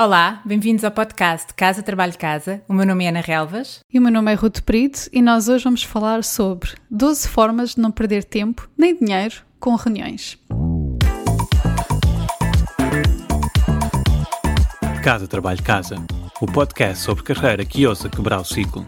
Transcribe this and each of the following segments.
Olá, bem-vindos ao podcast Casa Trabalho Casa. O meu nome é Ana Relvas. E o meu nome é Ruto Brito e nós hoje vamos falar sobre 12 formas de não perder tempo nem dinheiro com reuniões. Casa Trabalho Casa, o podcast sobre carreira que ousa quebrar o ciclo.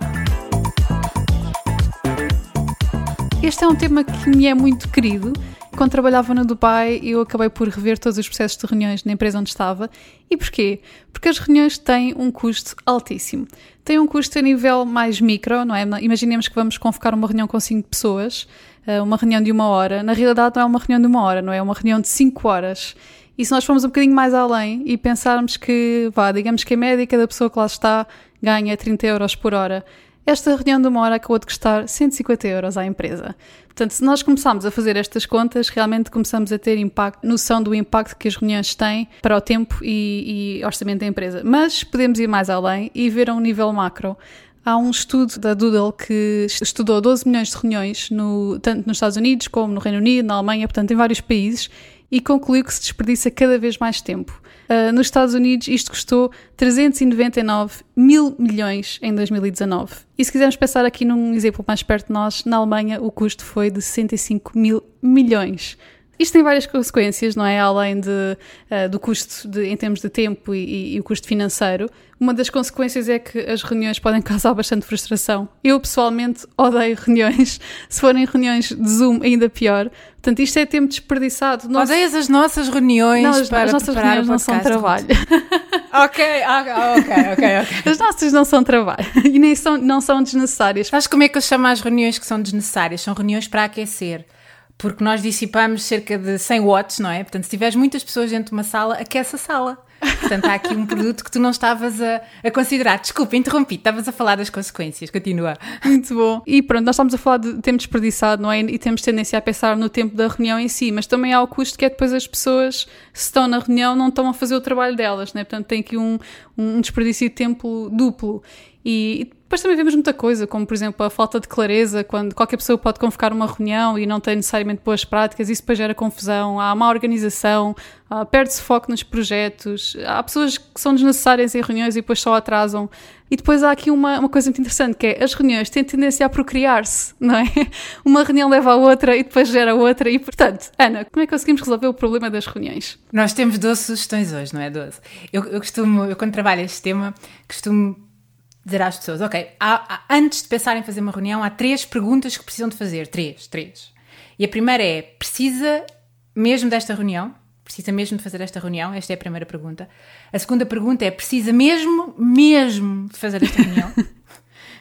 Este é um tema que me é muito querido quando trabalhava no Dubai, eu acabei por rever todos os processos de reuniões na empresa onde estava. E porquê? Porque as reuniões têm um custo altíssimo. Têm um custo a nível mais micro, não é? Imaginemos que vamos convocar uma reunião com 5 pessoas, eh, uma reunião de uma hora. Na realidade, não é uma reunião de uma hora, não é? É uma reunião de 5 horas. E se nós formos um bocadinho mais além e pensarmos que, vá, digamos que a média cada pessoa que lá está ganha 30 euros por hora esta reunião de uma hora acabou de custar 150 euros à empresa. Portanto, se nós começarmos a fazer estas contas, realmente começamos a ter impacto, noção do impacto que as reuniões têm para o tempo e, e orçamento da empresa. Mas podemos ir mais além e ver a um nível macro. Há um estudo da Doodle que estudou 12 milhões de reuniões, no, tanto nos Estados Unidos como no Reino Unido, na Alemanha, portanto, em vários países, e concluiu que se desperdiça cada vez mais tempo. Uh, nos Estados Unidos, isto custou 399 mil milhões em 2019. E se quisermos pensar aqui num exemplo mais perto de nós, na Alemanha o custo foi de 65 mil milhões. Isto tem várias consequências, não é? Além de, uh, do custo de, em termos de tempo e, e, o custo financeiro. Uma das consequências é que as reuniões podem causar bastante frustração. Eu, pessoalmente, odeio reuniões. Se forem reuniões de Zoom, ainda pior. Portanto, isto é tempo desperdiçado. Nós... Odeias as nossas reuniões não, as, para as nossas reuniões não são trabalho. ok, ok, ok, ok. As nossas não são trabalho e nem são, não são desnecessárias. Sabes como é que eu chamo as reuniões que são desnecessárias? São reuniões para aquecer porque nós dissipamos cerca de 100 watts, não é? Portanto, se tiveres muitas pessoas dentro de uma sala, aquece a sala. Portanto, há aqui um produto que tu não estavas a, a considerar. Desculpa, interrompi, estavas a falar das consequências. Continua. Muito bom. E pronto, nós estamos a falar de tempo desperdiçado, não é? E temos tendência a pensar no tempo da reunião em si, mas também há o custo que é depois as pessoas, se estão na reunião, não estão a fazer o trabalho delas, não é? Portanto, tem aqui um, um desperdício de tempo duplo. E depois também vemos muita coisa, como por exemplo a falta de clareza, quando qualquer pessoa pode convocar uma reunião e não tem necessariamente boas práticas, isso depois gera confusão, há má organização, perde-se foco nos projetos, há pessoas que são desnecessárias em reuniões e depois só atrasam. E depois há aqui uma, uma coisa muito interessante, que é as reuniões têm tendência a procriar-se, não é? Uma reunião leva a outra e depois gera outra. E, portanto, Ana, como é que conseguimos resolver o problema das reuniões? Nós temos 12 sugestões hoje, não é? 12. Eu, eu costumo, eu quando trabalho este tema, costumo dizer às pessoas: ok, há, há, antes de pensar em fazer uma reunião, há três perguntas que precisam de fazer. Três, três. E a primeira é: precisa mesmo desta reunião? Precisa mesmo de fazer esta reunião? Esta é a primeira pergunta. A segunda pergunta é: precisa mesmo, mesmo de fazer esta reunião?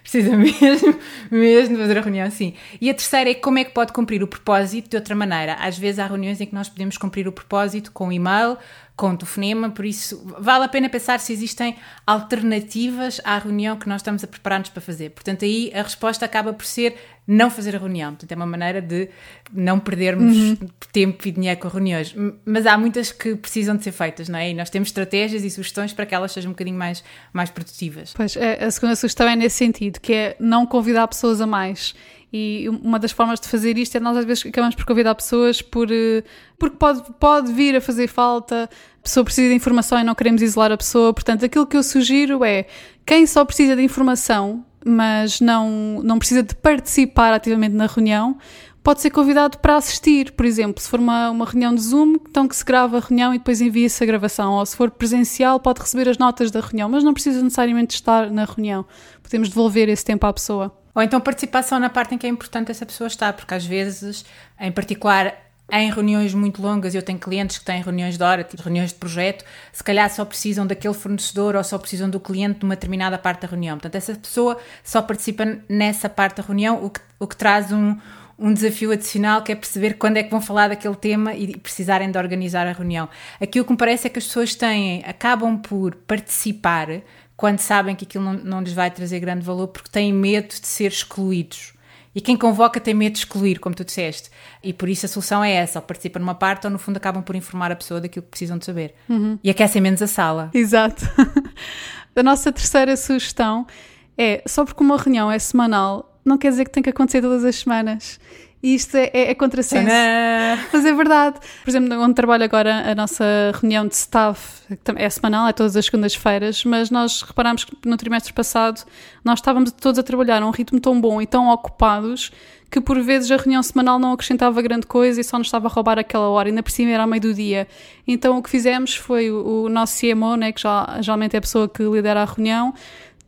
precisa mesmo, mesmo de fazer a reunião, sim. E a terceira é como é que pode cumprir o propósito de outra maneira. Às vezes há reuniões em que nós podemos cumprir o propósito com um e-mail, com telefonema, por isso vale a pena pensar se existem alternativas à reunião que nós estamos a preparar-nos para fazer. Portanto, aí a resposta acaba por ser não fazer a reunião. Portanto, é uma maneira de não perdermos uhum. tempo e dinheiro com reuniões. Mas há muitas que precisam de ser feitas, não é? E nós temos estratégias e sugestões para que elas sejam um bocadinho mais, mais produtivas. Pois, é, a segunda sugestão é nesse sentido, que é não convidar pessoas a mais. E uma das formas de fazer isto é nós às vezes acabamos por convidar pessoas por, eh, porque pode, pode vir a fazer falta, a pessoa precisa de informação e não queremos isolar a pessoa. Portanto, aquilo que eu sugiro é quem só precisa de informação, mas não, não precisa de participar ativamente na reunião, pode ser convidado para assistir, por exemplo, se for uma, uma reunião de Zoom, então que se grava a reunião e depois envia-se a gravação, ou se for presencial, pode receber as notas da reunião, mas não precisa necessariamente estar na reunião. Podemos devolver esse tempo à pessoa. Ou então participação na parte em que é importante essa pessoa estar, porque às vezes, em particular em reuniões muito longas, eu tenho clientes que têm reuniões de hora, tipo reuniões de projeto, se calhar só precisam daquele fornecedor ou só precisam do cliente numa determinada parte da reunião. Portanto, essa pessoa só participa nessa parte da reunião, o que, o que traz um, um desafio adicional que é perceber quando é que vão falar daquele tema e precisarem de organizar a reunião. Aqui o que me parece é que as pessoas têm, acabam por participar quando sabem que aquilo não, não lhes vai trazer grande valor porque têm medo de ser excluídos. E quem convoca tem medo de excluir, como tu disseste. E por isso a solução é essa: ou participa numa parte ou no fundo acabam por informar a pessoa daquilo que precisam de saber. Uhum. E aquecem menos a sala. Exato. a nossa terceira sugestão é: só porque uma reunião é semanal, não quer dizer que tem que acontecer todas as semanas. E isto é, é, é contrassenso. Mas é verdade. Por exemplo, onde trabalho agora, a nossa reunião de staff é semanal, é todas as segundas-feiras, mas nós reparámos que no trimestre passado nós estávamos todos a trabalhar a um ritmo tão bom e tão ocupados que por vezes a reunião semanal não acrescentava grande coisa e só nos estava a roubar aquela hora, ainda por cima era ao meio do dia. Então o que fizemos foi o, o nosso CMO, né, que já, geralmente é a pessoa que lidera a reunião,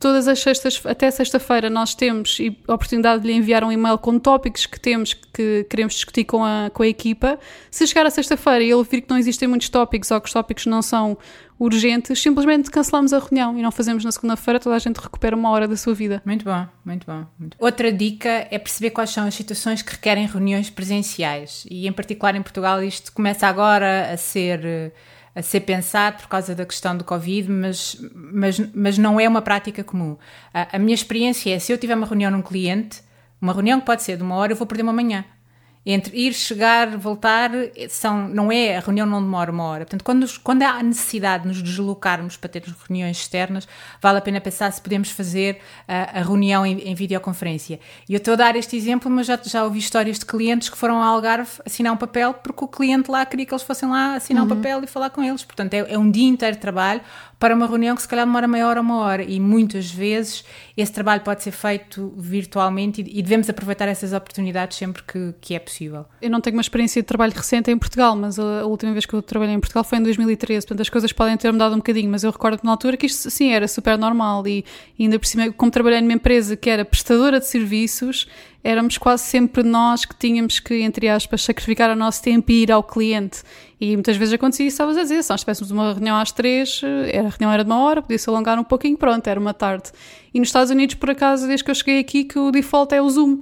Todas as sextas, até sexta-feira, nós temos a oportunidade de lhe enviar um e-mail com tópicos que temos que queremos discutir com a, com a equipa. Se chegar a sexta-feira e ele vir que não existem muitos tópicos ou que os tópicos não são urgentes, simplesmente cancelamos a reunião e não fazemos na segunda-feira, toda a gente recupera uma hora da sua vida. Muito bom, muito bom. muito bom. Outra dica é perceber quais são as situações que requerem reuniões presenciais. E em particular em Portugal isto começa agora a ser, a ser pensado por causa da questão do Covid, mas, mas, mas não é uma prática comum. A, a minha experiência é, se eu tiver uma reunião num cliente, uma reunião que pode ser de uma hora, eu vou perder uma manhã. Entre ir, chegar, voltar, são, não é, a reunião não demora uma hora. Portanto, quando, quando há necessidade de nos deslocarmos para ter reuniões externas, vale a pena pensar se podemos fazer a, a reunião em, em videoconferência. E eu estou a dar este exemplo, mas já, já ouvi histórias de clientes que foram ao Algarve assinar um papel porque o cliente lá queria que eles fossem lá assinar um papel e falar com eles. Portanto, é, é um dia inteiro de trabalho para uma reunião que se calhar demora meia hora, uma hora. E muitas vezes esse trabalho pode ser feito virtualmente e, e devemos aproveitar essas oportunidades sempre que, que é possível. Eu não tenho uma experiência de trabalho recente em Portugal, mas a, a última vez que eu trabalhei em Portugal foi em 2013, portanto as coisas podem ter mudado um bocadinho, mas eu recordo-me na altura que isto sim era super normal e, e ainda por cima, como trabalhei numa empresa que era prestadora de serviços, éramos quase sempre nós que tínhamos que, entre aspas, sacrificar o nosso tempo e ir ao cliente. E muitas vezes acontecia isso, estavas a dizer, se nós tivéssemos uma reunião às três, eh, a reunião era de uma hora, podia-se alongar um pouquinho, pronto, era uma tarde. E nos Estados Unidos, por acaso, desde que eu cheguei aqui, que o default é o Zoom.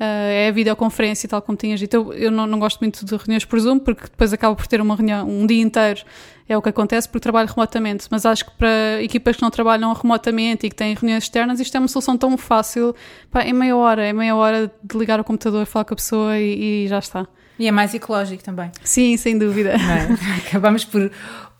Uh, é a videoconferência, tal como tinhas dito. Eu, eu não, não gosto muito de reuniões por Zoom, porque depois acabo por ter uma reunião um dia inteiro. É o que acontece porque trabalho remotamente. Mas acho que para equipas que não trabalham remotamente e que têm reuniões externas, isto é uma solução tão fácil. Pá, em meia hora, é meia hora de ligar o computador, falar com a pessoa e, e já está. E é mais ecológico também. Sim, sem dúvida. é? Acabamos por,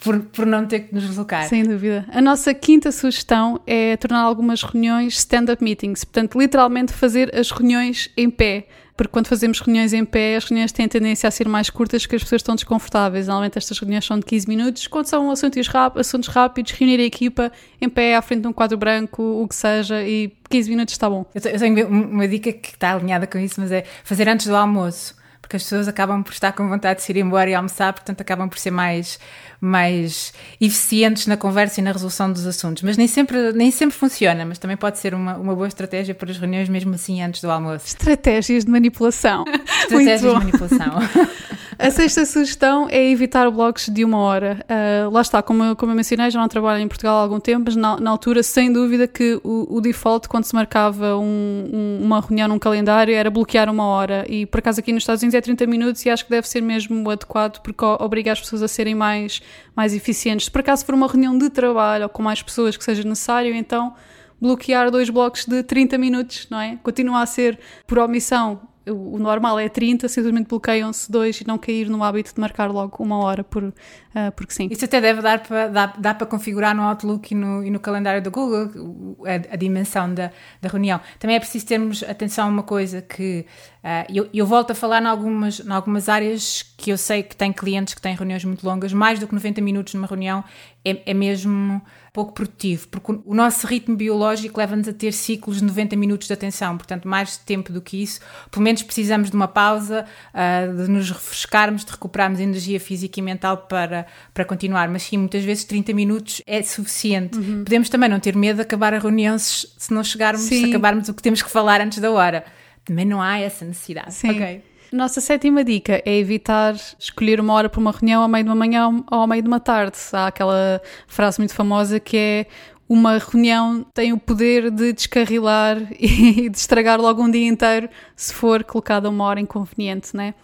por, por não ter que nos deslocar. Sem dúvida. A nossa quinta sugestão é tornar algumas reuniões stand-up meetings. Portanto, literalmente fazer as reuniões em pé. Porque quando fazemos reuniões em pé, as reuniões têm tendência a ser mais curtas porque as pessoas estão desconfortáveis. Normalmente estas reuniões são de 15 minutos. Quando são assuntos, ráp assuntos rápidos, reunir a equipa em pé, à frente de um quadro branco, o que seja, e 15 minutos está bom. Eu tenho uma dica que está alinhada com isso, mas é fazer antes do almoço. Porque as pessoas acabam por estar com vontade de se ir embora e almoçar, portanto acabam por ser mais, mais eficientes na conversa e na resolução dos assuntos. Mas nem sempre, nem sempre funciona, mas também pode ser uma, uma boa estratégia para as reuniões mesmo assim antes do almoço. Estratégias de manipulação. Estratégias de manipulação. A sexta sugestão é evitar blogs de uma hora. Ah, lá está, como eu, como eu mencionei, já não trabalho em Portugal há algum tempo, mas na, na altura, sem dúvida, que o, o default, quando se marcava um- um- uma reunião num calendário, era bloquear uma hora. E por acaso aqui nos Estados Unidos é 30 minutos e acho que deve ser mesmo adequado, porque obriga as pessoas a serem mais, mais eficientes. Se por acaso for uma reunião de trabalho ou com mais pessoas que seja necessário, então bloquear dois blocos de 30 minutos, não é? Continua a ser por omissão. O normal é 30, simplesmente bloqueiam-se dois e não cair no hábito de marcar logo uma hora, por, ah, porque sim. Isso até deve dar para, dá, dá configurar no Outlook e no, e no calendário do Google a, a dimensão da, da reunião. Também é preciso termos atenção a uma coisa que ah, eu, eu volto a falar em algumas, em algumas áreas que eu sei que têm clientes que têm reuniões muito longas, mais do que 90 minutos numa reunião é, é mesmo pouco produtivo, porque o, nosso ritmo biológico leva-nos a ter ciclos de 90 minutos de atenção, portanto mais tempo do que isso, pelo menos precisamos de uma pausa, ah, de nos refrescarmos, de recuperarmos energia física e mental para, para continuar, mas sim, muitas vezes 30 minutos é suficiente. Podemos também não ter medo de acabar a reunião se, se não chegarmos, se Sim. acabarmos o que temos que falar antes da hora. Também não há essa necessidade. Sim. Ok. Nossa sétima dica é evitar escolher uma hora para uma reunião ao meio de uma manhã ou ao meio de uma tarde. Há aquela frase muito famosa que é uma reunião tem o poder de descarrilar e de estragar logo um dia inteiro se for colocada uma hora inconveniente, né?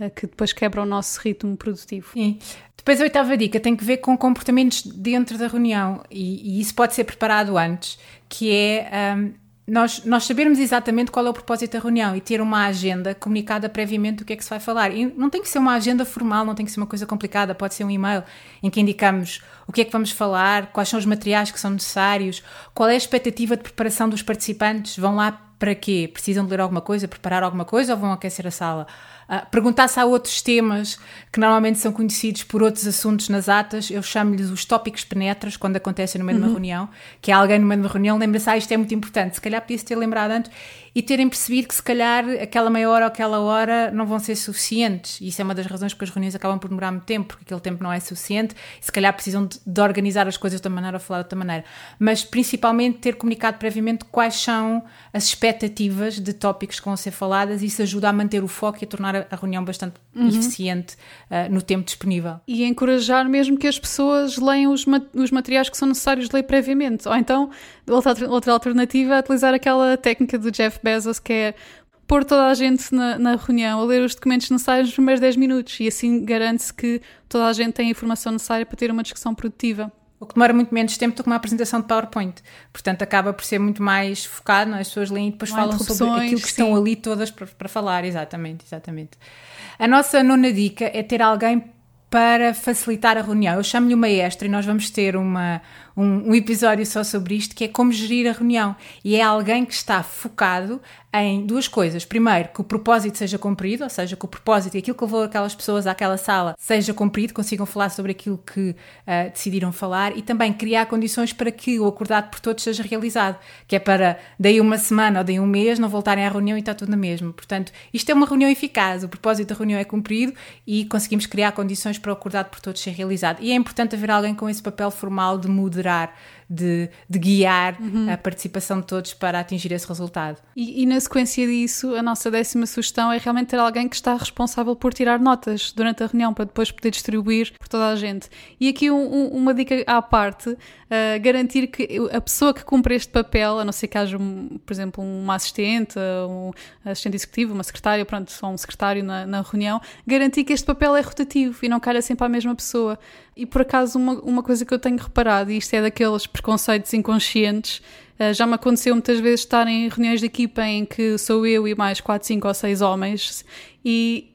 Eh, Que depois quebra o nosso ritmo produtivo. Sim. Depois a oitava dica tem que ver com comportamentos dentro da reunião e, e isso pode ser preparado antes, que é hum, nós, nós sabermos exatamente qual é o propósito da reunião e ter uma agenda comunicada previamente do que é que se vai falar. E não tem que ser uma agenda formal, não tem que ser uma coisa complicada, pode ser um e-mail em que indicamos o que é que vamos falar, quais são os materiais que são necessários, qual é a expectativa de preparação dos participantes, vão lá para quê? Precisam de ler alguma coisa, preparar alguma coisa ou vão aquecer a sala? Uh, perguntar se há outros temas que normalmente são conhecidos por outros assuntos nas atas, eu chamo-lhes os tópicos penetras quando acontecem no meio uhum. de uma uhum. reunião, que é alguém no meio de uma reunião lembra-se, ah, isto é muito importante, se calhar podia-se ter lembrado antes e terem percebido que se calhar aquela meia hora ou aquela hora não vão ser suficientes. E isso é uma das razões porque as reuniões acabam por demorar muito tempo, porque aquele tempo não é suficiente e se calhar precisam de, de organizar as coisas de uma maneira ou falar de outra maneira. Mas principalmente ter comunicado previamente quais são as expectativas de tópicos que vão ser faladas isso ajuda a manter o foco e a tornar a, a reunião bastante uhum. eficiente uh, no tempo disponível. E encorajar mesmo que as pessoas leiam os, ma os materiais que são necessários de ler previamente. Ou então, outra, outra alternativa é utilizar aquela técnica do Jeff Bezos que é pôr toda a gente na, na, reunião a ler os documentos necessários nos primeiros 10 minutos e assim garante-se que toda a gente tem a informação necessária para ter uma discussão produtiva. O que demora muito menos tempo do que uma apresentação de PowerPoint. Portanto, acaba por ser muito mais focado, não? É? as pessoas leem e depois Não falam sobre aquilo que sim. estão ali todas para, para falar. Exatamente, exatamente. A nossa nona dica é ter alguém para facilitar a reunião. Eu chamo-lhe uma extra e nós vamos ter uma, um, um, episódio só sobre isto, que é como gerir a reunião. E é alguém que está focado em duas coisas. Primeiro, que o propósito seja cumprido, ou seja, que o propósito e aquilo que levou aquelas pessoas àquela sala seja cumprido, consigam falar sobre aquilo que uh, decidiram falar e também criar condições para que o acordado por todos seja realizado, que é para daí uma semana ou daí um mês não voltarem à reunião e está tudo na mesma. Portanto, isto é uma reunião eficaz, o propósito da reunião é cumprido e conseguimos criar condições para o acordado por todos ser realizado. E é importante haver alguém com esse papel formal de moderar moderar, de, de guiar uhum. a participação de todos para atingir esse resultado. E, e, na sequência disso, a nossa décima sugestão é realmente ter alguém que está responsável por tirar notas durante a reunião para depois poder distribuir por toda a gente. E aqui um, um, uma dica à parte: uh, garantir que a pessoa que cumpre este papel, a não ser que haja, um, por exemplo, uma assistente, um assistente executivo, uma secretária, pronto, só um secretário na, na reunião, garantir que este papel é rotativo e não calha sempre à mesma pessoa. E por acaso, uma, uma coisa que eu tenho reparado, e isto é daqueles preconceitos inconscientes, uh, já me aconteceu muitas vezes estar em reuniões de equipa em que sou eu e mais 4, 5 ou 6 homens e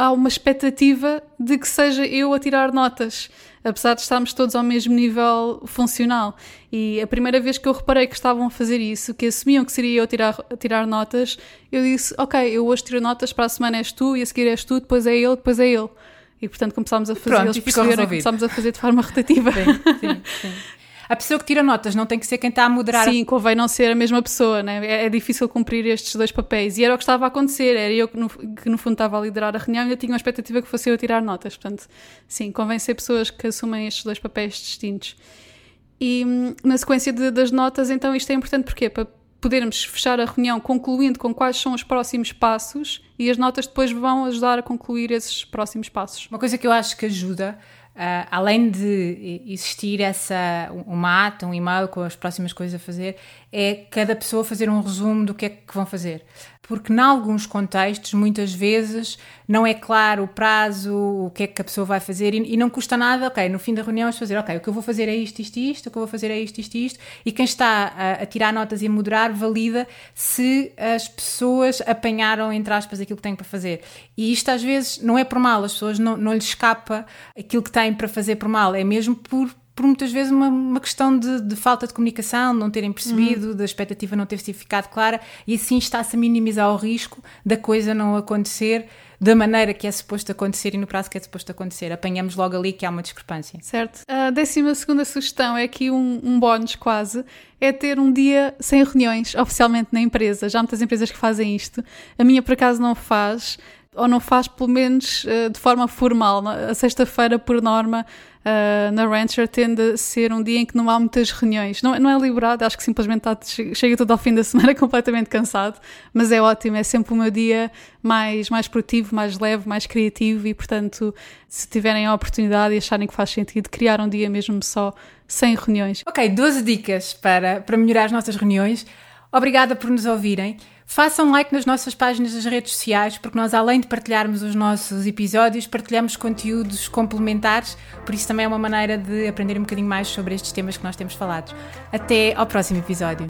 há uma expectativa de que seja eu a tirar notas, apesar de estarmos todos ao mesmo nível funcional. E a primeira vez que eu reparei que estavam a fazer isso, que assumiam que seria eu a tirar, a tirar notas, eu disse: Ok, eu hoje tiro notas, para a semana és tu, e a seguir és tu, depois é ele, depois é ele. E portanto começámos a fazer, Pronto, eles perceberam começámos a fazer de forma rotativa. Sim, sim, sim. A pessoa que tira notas não tem que ser quem está a moderar. Sim, convém não ser a mesma pessoa, né? é, é difícil cumprir estes dois papéis. E era o que estava a acontecer, era eu que no, que no fundo estava a liderar a reunião e eu tinha uma expectativa que fosse eu a tirar notas. Portanto, sim, convém ser pessoas que assumem estes dois papéis distintos. E hum, na sequência de, das notas, então, isto é importante porque para podermos fechar a reunião concluindo com quais são os próximos passos e as notas depois vão ajudar a concluir esses próximos passos. Uma coisa que eu acho que ajuda, uh, além de existir essa uma ata, um e-mail com as próximas coisas a fazer, é cada pessoa fazer um resumo do que é que vão fazer porque, em alguns contextos, muitas vezes não é claro o prazo, o que é que a pessoa vai fazer e, e não custa nada, ok, no fim da reunião é fazer, ok, o que eu vou fazer é isto, isto, isto, o que eu vou fazer é isto, isto, isto, e quem está a, a tirar notas e a moderar valida se as pessoas apanharam, entre aspas, aquilo que têm para fazer. E isto às vezes não é por mal, as pessoas não, não lhes escapa aquilo que têm para fazer por mal, é mesmo por por muitas vezes uma, uma questão de, de, falta de comunicação, não terem percebido, uhum. da expectativa não ter ficado clara, e assim está-se a minimizar o risco da coisa não acontecer da maneira que é suposto acontecer e no prazo que é suposto acontecer. Apanhamos logo ali que há uma discrepância. Certo. A décima segunda sugestão é aqui um, um bónus quase, é ter um dia sem reuniões oficialmente na empresa. Já há muitas empresas que fazem isto. A minha, por acaso, não faz ou não faz pelo menos uh, de forma formal. A sexta-feira, por norma, uh, na Rancher tende a ser um dia em que não há muitas reuniões. Não, não é liberado, acho que simplesmente chega tudo ao fim da semana completamente cansado, mas é ótimo, é sempre o meu dia mais, mais produtivo, mais leve, mais criativo e, portanto, se tiverem a oportunidade e acharem que faz sentido, criar um dia mesmo só sem reuniões. Ok, 12 dicas para, para melhorar as nossas reuniões. Obrigada por nos ouvirem. Façam like nas nossas páginas das redes sociais, porque nós, além de partilharmos os nossos episódios, partilhamos conteúdos complementares, por isso também é uma maneira de aprender um bocadinho mais sobre estes temas que nós temos falado. Até ao próximo episódio.